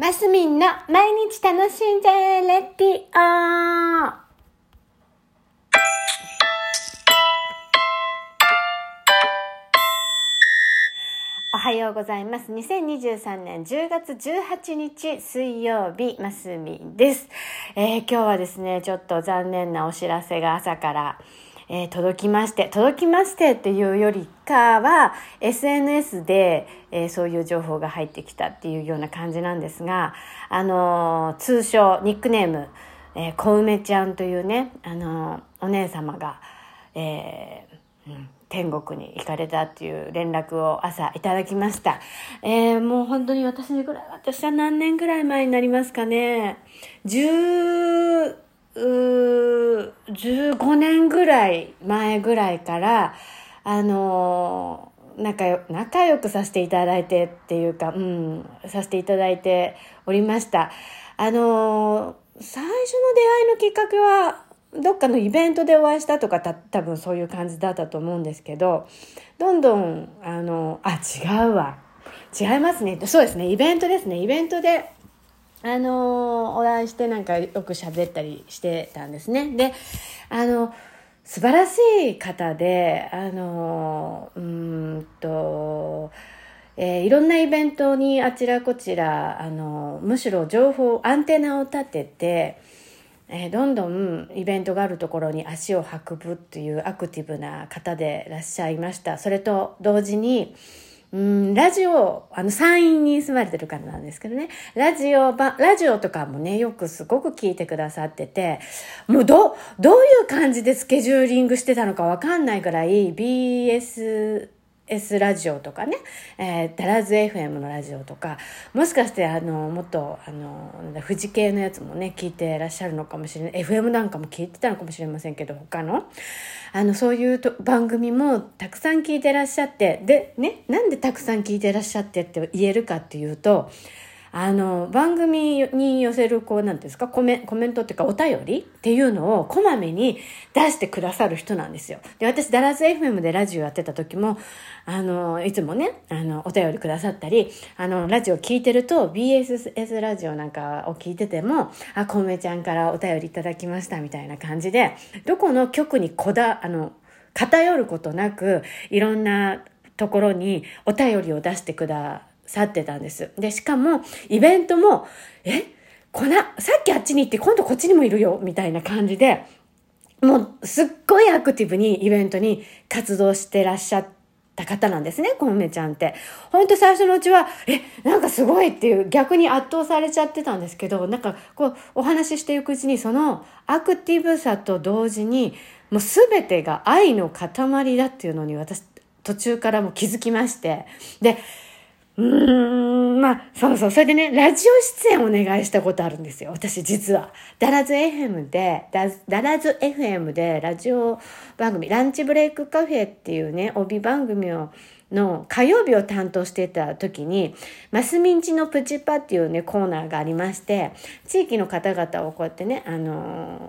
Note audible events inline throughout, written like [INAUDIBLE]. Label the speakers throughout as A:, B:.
A: マスミンの毎日楽しんじゃえレディオおはようございます。2023年10月18日水曜日、マスミンです。えー今日はですね、ちょっと残念なお知らせが朝から、えー届きまして、届きましてっていうよりかは、SNS で、えーそういう情報が入ってきたっていうような感じなんですが、あのー通称、ニックネーム、えー小梅ちゃんというね、あのお姉様が、えーうん天国に行かれたっていう連絡を朝いただきました。えーもう本当に私ぐらい、私は何年ぐらい前になりますかね。10、うー15年ぐらい前ぐらいから、あのー仲よ仲良くさせていただいてっていうか、うん、させていただいておりました。あのー最初の出会いのきっかけは、どっかのイベントでお会いしたとかた多分そういう感じだったと思うんですけど、どんどん、あの、あ、違うわ。違いますね。そうですね。イベントですね。イベントで、あのお会いしてなんかよく喋ったりしてたんですね。で、あの、素晴らしい方で、あの、うーんと、えーいろんなイベントにあちらこちら、あの、むしろ情報、アンテナを立てて、えーどんどんイベントがあるところに足を運ぶっていうアクティブな方でいらっしゃいました。それと同時に、うん、ラジオ、あの、山陰に住まれてる方なんですけどね、ラジオば、ラジオとかもね、よくすごく聞いてくださってて、もうど、どういう感じでスケジューリングしてたのかわかんないくらい、BS、S ラジオとかね、えー、ダラズ FM のラジオとか、もしかして、あの、もっと、あの、富士系のやつもね、聞いてらっしゃるのかもしれない。FM なんかも聞いてたのかもしれませんけど、他の。あの、そういうと番組もたくさん聞いてらっしゃって、で、ね、なんでたくさん聞いてらっしゃってって言えるかっていうと、あの、番組に寄せる、こう、なんですか、コメコメントっていうか、お便りっていうのをこまめに出してくださる人なんですよ。で、私、ダラス FM でラジオやってた時も、あの、いつもね、あの、お便りくださったり、あの、ラジオ聞いてると、BSS ラジオなんかを聞いてても、あ、コメちゃんからお便りいただきましたみたいな感じで、どこの局にこだ、あの、偏ることなく、いろんなところにお便りを出してくださってたんです。で、しかも、イベントも、えこな、さっきあっちに行って今度こっちにもいるよみたいな感じで、もうすっごいアクティブにイベントに活動してらっしゃった方なんですね、コンメちゃんって。ほんと最初のうちは、え、なんかすごいっていう逆に圧倒されちゃってたんですけど、なんかこうお話ししていくうちにそのアクティブさと同時に、もうすべてが愛の塊だっていうのに私途中からも気づきまして。で、うーん、まあ、そうそう。それでね、ラジオ出演お願いしたことあるんですよ。私実は。ダラズ FM で、ダダラズ FM でラジオ番組、ランチブレイクカフェっていうね、帯番組を、の火曜日を担当してた時に、マスミンチのプチパっていうね、コーナーがありまして、地域の方々をこうやってね、あの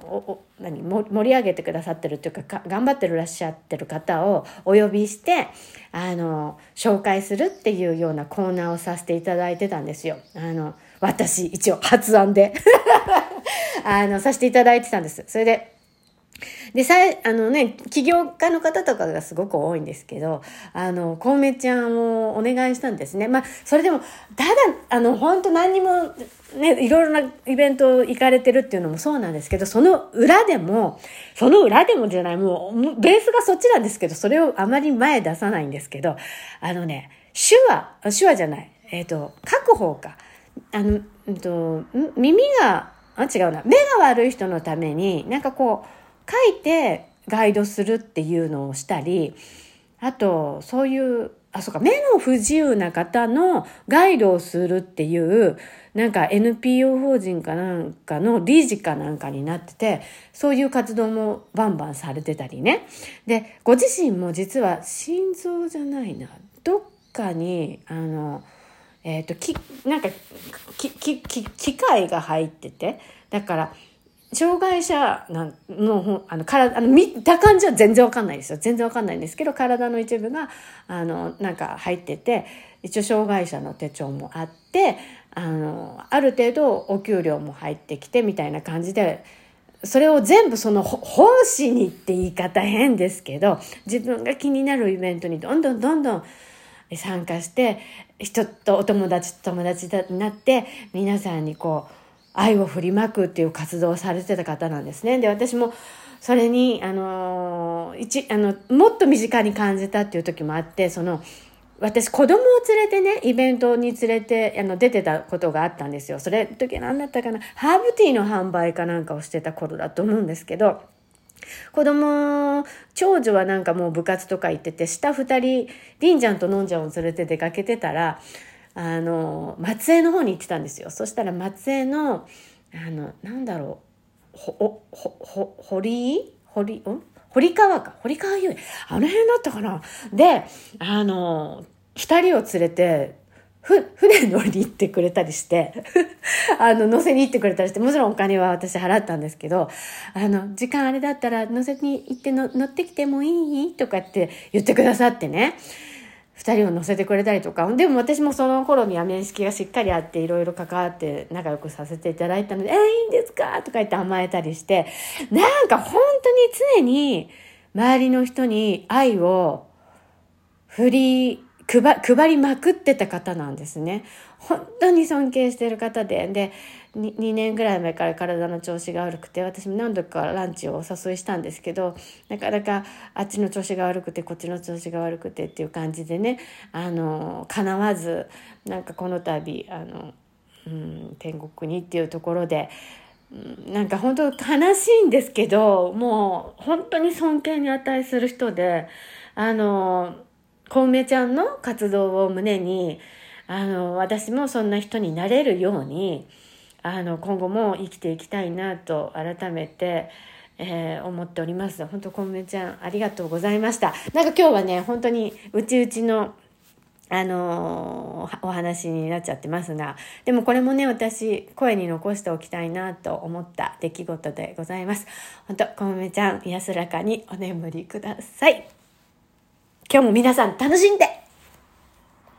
A: おお何盛り上げてくださってるっていうかか頑張ってるらっしゃってる方をお呼びしてあの紹介するっていうようなコーナーをさせていただいてたんですよ。あの私一応発案で [LAUGHS] あのさせていただいてたんです。それでで、さ、あのね、起業家の方とかがすごく多いんですけど、あの、コウメちゃんをお願いしたんですね。まあ、それでも、ただ、あの、本当何にも、ね、いろいろなイベント行かれてるっていうのもそうなんですけど、その裏でも、その裏でもじゃない、もう、ベースがそっちなんですけど、それをあまり前出さないんですけど、あのね、手話、手話じゃない、えっ、と、書く方か。あの、うんと、耳が、あ、違うな。目が悪い人のために、なんかこう、書いてガイドするっていうのをしたり、あと、そういう、あ、そうか、目の不自由な方のガイドをするっていう、なんか NPO 法人かなんかの理事かなんかになってて、そういう活動もバンバンされてたりね。で、ご自身も実は心臓じゃないな、どっかに、あの、えっ、と、き、なんか、き、き、き、機械が入ってて、だから、障害者のあの体あの見た感じは全然わかんないですよ。全然わかんないんですけど体の一部があのなんか入ってて一応障害者の手帳もあってあのある程度お給料も入ってきてみたいな感じでそれを全部その奉仕にって言い方変ですけど自分が気になるイベントにどんどんどんどん参加して人とお友達と友達になって皆さんにこう愛を振りまくっていう活動をされてた方なんですね。で私もそれにあの一あのもっと身近に感じたっていう時もあってその私子供を連れてね、イベントに連れて、あの、出てたことがあったんですよ。それ、時何だったかな？ハーブティーの販売かなんかをしてた頃だと思うんですけど、子供、長女はなんかもう部活とか行ってて、下二人、りんちゃんとのんちゃんを連れて出かけてたら、あの、松江の方に行ってたんですよ。そしたら松江の、あの、なんだろう、ほ、ほ、ほ、堀堀、ん堀川か。堀川遊園。あの辺だったかな。で、あの、二人を連れて、ふ、船乗りに行ってくれたりして、[LAUGHS] あの、乗せに行ってくれたりして、もちろんお金は私払ったんですけど、あの、時間あれだったら乗せに行っての乗ってきてもいい？とかって言ってくださってね。二人を乗せてくれたりとかでも私もその頃には面識がしっかりあっていろいろ関わって仲良くさせていただいたので「えー、いいんですか?」とか言って甘えたりしてなんか本当に常に周りの人に愛を振り配配りまくってた方なんですね。本当に尊敬してる方でで 2, 2年ぐらい前から体の調子が悪くて私も何度かランチをお誘いしたんですけどなかなかあっちの調子が悪くてこっちの調子が悪くてっていう感じでねあの叶わずなんかこの度あの、うん、天国にっていうところで。なんか本当悲しいんですけどもう本当に尊敬に値する人であの小梅ちゃんの活動を胸にあの私もそんな人になれるようにあの今後も生きていきたいなと改めて、えー、思っております。本当コメちゃんありがとうございました。なんか今日はね本当にうちうちのあのー、お話になっちゃってますが、でもこれもね、私、声に残しておきたいなと思った出来事でございます。本当コメちゃん、安らかにお眠りください。今日も皆さん楽しんで。